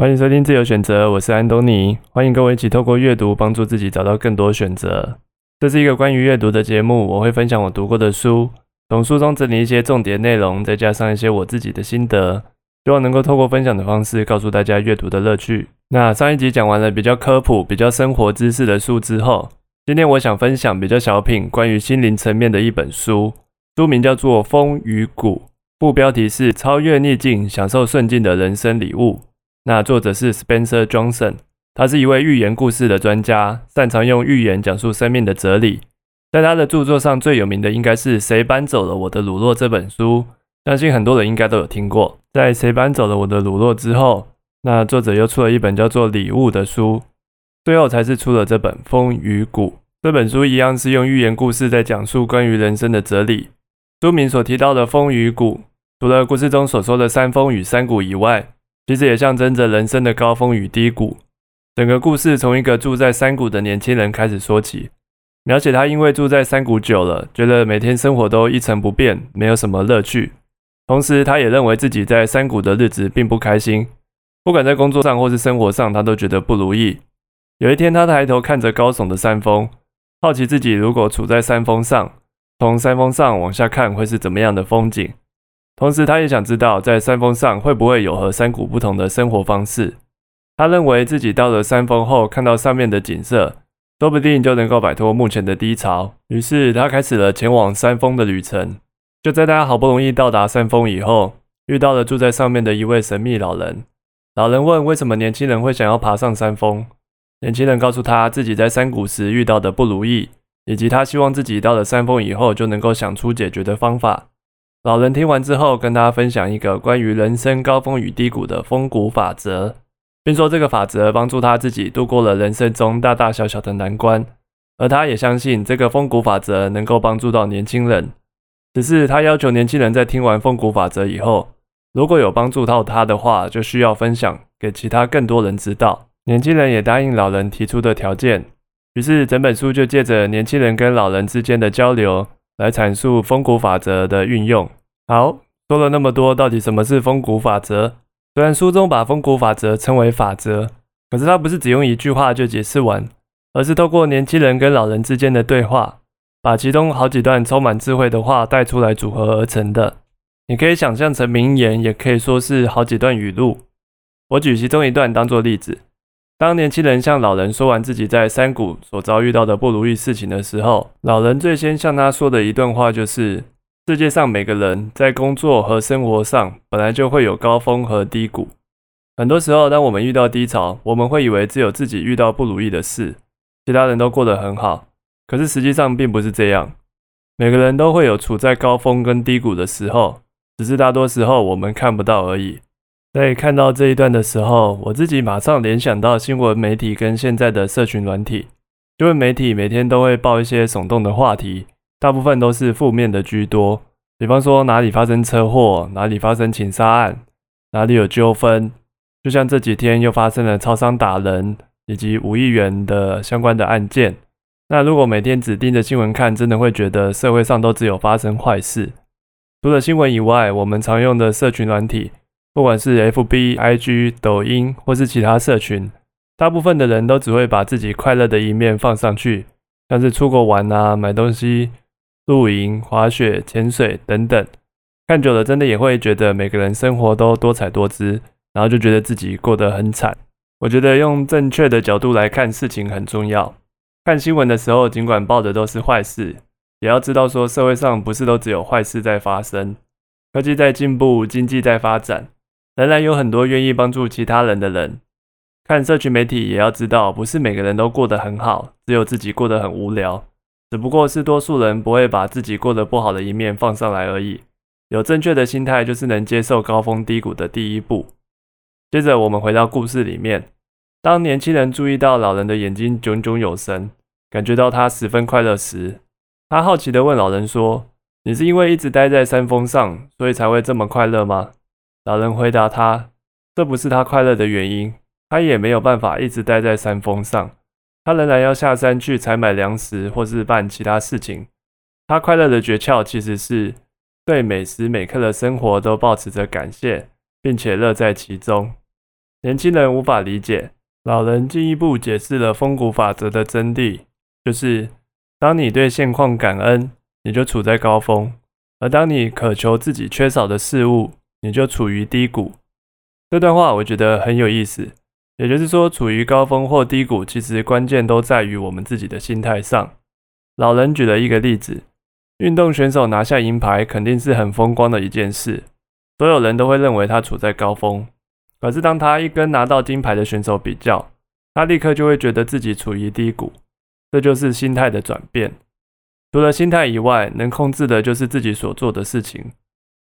欢迎收听自由选择，我是安东尼。欢迎跟我一起透过阅读，帮助自己找到更多选择。这是一个关于阅读的节目，我会分享我读过的书，从书中整理一些重点内容，再加上一些我自己的心得，希望能够透过分享的方式，告诉大家阅读的乐趣。那上一集讲完了比较科普、比较生活知识的书之后，今天我想分享比较小品，关于心灵层面的一本书，书名叫做《风与谷》，副标题是“超越逆境，享受顺境的人生礼物”。那作者是 Spencer Johnson，他是一位寓言故事的专家，擅长用寓言讲述生命的哲理。在他的著作上最有名的应该是《谁搬走了我的乳酪》这本书，相信很多人应该都有听过。在《谁搬走了我的乳酪》之后，那作者又出了一本叫做《礼物》的书，最后才是出了这本《风与谷》。这本书一样是用寓言故事在讲述关于人生的哲理。书名所提到的风与谷，除了故事中所说的山峰与山谷以外，其实也象征着人生的高峰与低谷。整个故事从一个住在山谷的年轻人开始说起，描写他因为住在山谷久了，觉得每天生活都一成不变，没有什么乐趣。同时，他也认为自己在山谷的日子并不开心，不管在工作上或是生活上，他都觉得不如意。有一天，他抬头看着高耸的山峰，好奇自己如果处在山峰上，从山峰上往下看会是怎么样的风景。同时，他也想知道在山峰上会不会有和山谷不同的生活方式。他认为自己到了山峰后，看到上面的景色，说不定就能够摆脱目前的低潮。于是，他开始了前往山峰的旅程。就在他好不容易到达山峰以后，遇到了住在上面的一位神秘老人。老人问：“为什么年轻人会想要爬上山峰？”年轻人告诉他自己在山谷时遇到的不如意，以及他希望自己到了山峰以后就能够想出解决的方法。老人听完之后，跟大家分享一个关于人生高峰与低谷的风谷法则，并说这个法则帮助他自己度过了人生中大大小小的难关，而他也相信这个风谷法则能够帮助到年轻人。只是他要求年轻人在听完风谷法则以后，如果有帮助到他的话，就需要分享给其他更多人知道。年轻人也答应老人提出的条件，于是整本书就借着年轻人跟老人之间的交流。来阐述风谷法则的运用。好，说了那么多，到底什么是风骨法则？虽然书中把风骨法则称为法则，可是它不是只用一句话就解释完，而是透过年轻人跟老人之间的对话，把其中好几段充满智慧的话带出来组合而成的。你可以想象成名言，也可以说是好几段语录。我举其中一段当做例子。当年轻人向老人说完自己在山谷所遭遇到的不如意事情的时候，老人最先向他说的一段话就是：世界上每个人在工作和生活上本来就会有高峰和低谷。很多时候，当我们遇到低潮，我们会以为只有自己遇到不如意的事，其他人都过得很好。可是实际上并不是这样，每个人都会有处在高峰跟低谷的时候，只是大多时候我们看不到而已。在看到这一段的时候，我自己马上联想到新闻媒体跟现在的社群软体。新闻媒体每天都会报一些耸动的话题，大部分都是负面的居多。比方说哪里发生车祸，哪里发生情杀案，哪里有纠纷。就像这几天又发生了超商打人以及五亿元的相关的案件。那如果每天只盯着新闻看，真的会觉得社会上都只有发生坏事。除了新闻以外，我们常用的社群软体。不管是 F B I G 抖音或是其他社群，大部分的人都只会把自己快乐的一面放上去，像是出国玩啊、买东西、露营、滑雪、潜水等等。看久了，真的也会觉得每个人生活都多彩多姿，然后就觉得自己过得很惨。我觉得用正确的角度来看事情很重要。看新闻的时候，尽管报的都是坏事，也要知道说社会上不是都只有坏事在发生，科技在进步，经济在发展。仍然有很多愿意帮助其他人的人。看社群媒体也要知道，不是每个人都过得很好，只有自己过得很无聊。只不过是多数人不会把自己过得不好的一面放上来而已。有正确的心态，就是能接受高峰低谷的第一步。接着，我们回到故事里面。当年轻人注意到老人的眼睛炯炯有神，感觉到他十分快乐时，他好奇地问老人说：“你是因为一直待在山峰上，所以才会这么快乐吗？”老人回答他：“这不是他快乐的原因，他也没有办法一直待在山峰上，他仍然要下山去采买粮食或是办其他事情。他快乐的诀窍其实是对每时每刻的生活都保持着感谢，并且乐在其中。”年轻人无法理解，老人进一步解释了风谷法则的真谛，就是当你对现况感恩，你就处在高峰；而当你渴求自己缺少的事物，你就处于低谷。这段话我觉得很有意思，也就是说，处于高峰或低谷，其实关键都在于我们自己的心态上。老人举了一个例子。运动选手拿下银牌肯定是很风光的一件事，所有人都会认为他处在高峰。可是当他一跟拿到金牌的选手比较，他立刻就会觉得自己处于低谷。这就是心态的转变。除了心态以外，能控制的就是自己所做的事情。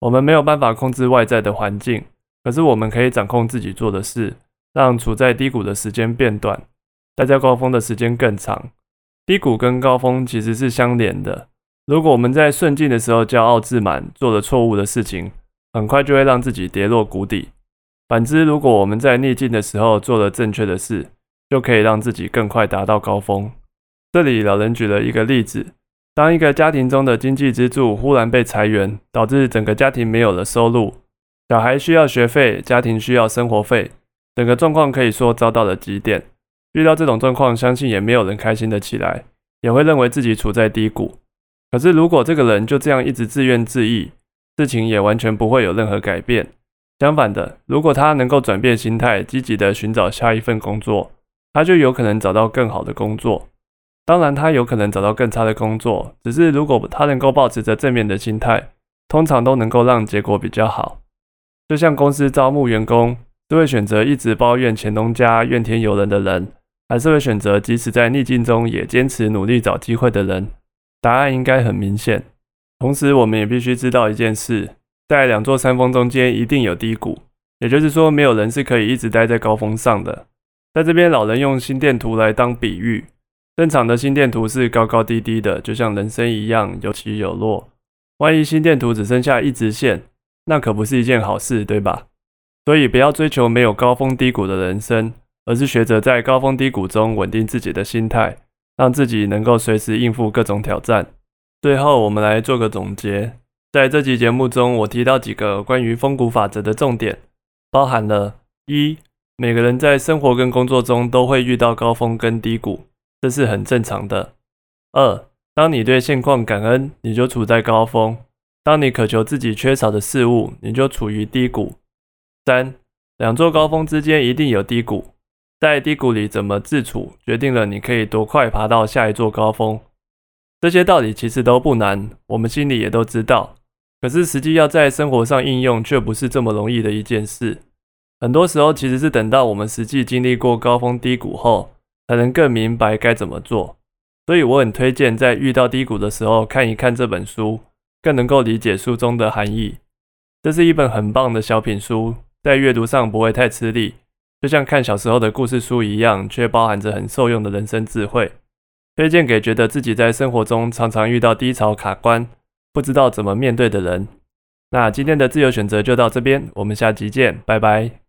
我们没有办法控制外在的环境，可是我们可以掌控自己做的事，让处在低谷的时间变短，待在高峰的时间更长。低谷跟高峰其实是相连的。如果我们在顺境的时候骄傲自满，做了错误的事情，很快就会让自己跌落谷底。反之，如果我们在逆境的时候做了正确的事，就可以让自己更快达到高峰。这里老人举了一个例子：当一个家庭中的经济支柱忽然被裁员，导致整个家庭没有了收入，小孩需要学费，家庭需要生活费，整个状况可以说遭到了极点。遇到这种状况，相信也没有人开心的起来，也会认为自己处在低谷。可是，如果这个人就这样一直自怨自艾，事情也完全不会有任何改变。相反的，如果他能够转变心态，积极的寻找下一份工作，他就有可能找到更好的工作。当然，他有可能找到更差的工作。只是如果他能够保持着正面的心态，通常都能够让结果比较好。就像公司招募员工，是会选择一直抱怨前东家、怨天尤人的人，还是会选择即使在逆境中也坚持努力找机会的人？答案应该很明显。同时，我们也必须知道一件事：在两座山峰中间一定有低谷，也就是说，没有人是可以一直待在高峰上的。在这边，老人用心电图来当比喻。正常的心电图是高高低低的，就像人生一样有起有落。万一心电图只剩下一直线，那可不是一件好事，对吧？所以，不要追求没有高峰低谷的人生，而是学着在高峰低谷中稳定自己的心态。让自己能够随时应付各种挑战。最后，我们来做个总结。在这期节目中，我提到几个关于风谷法则的重点，包含了：一、每个人在生活跟工作中都会遇到高峰跟低谷，这是很正常的；二、当你对现况感恩，你就处在高峰；当你渴求自己缺少的事物，你就处于低谷。三、两座高峰之间一定有低谷。在低谷里怎么自处，决定了你可以多快爬到下一座高峰。这些道理其实都不难，我们心里也都知道。可是实际要在生活上应用，却不是这么容易的一件事。很多时候，其实是等到我们实际经历过高峰低谷后，才能更明白该怎么做。所以我很推荐在遇到低谷的时候看一看这本书，更能够理解书中的含义。这是一本很棒的小品书，在阅读上不会太吃力。就像看小时候的故事书一样，却包含着很受用的人生智慧，推荐给觉得自己在生活中常常遇到低潮卡关、不知道怎么面对的人。那今天的自由选择就到这边，我们下集见，拜拜。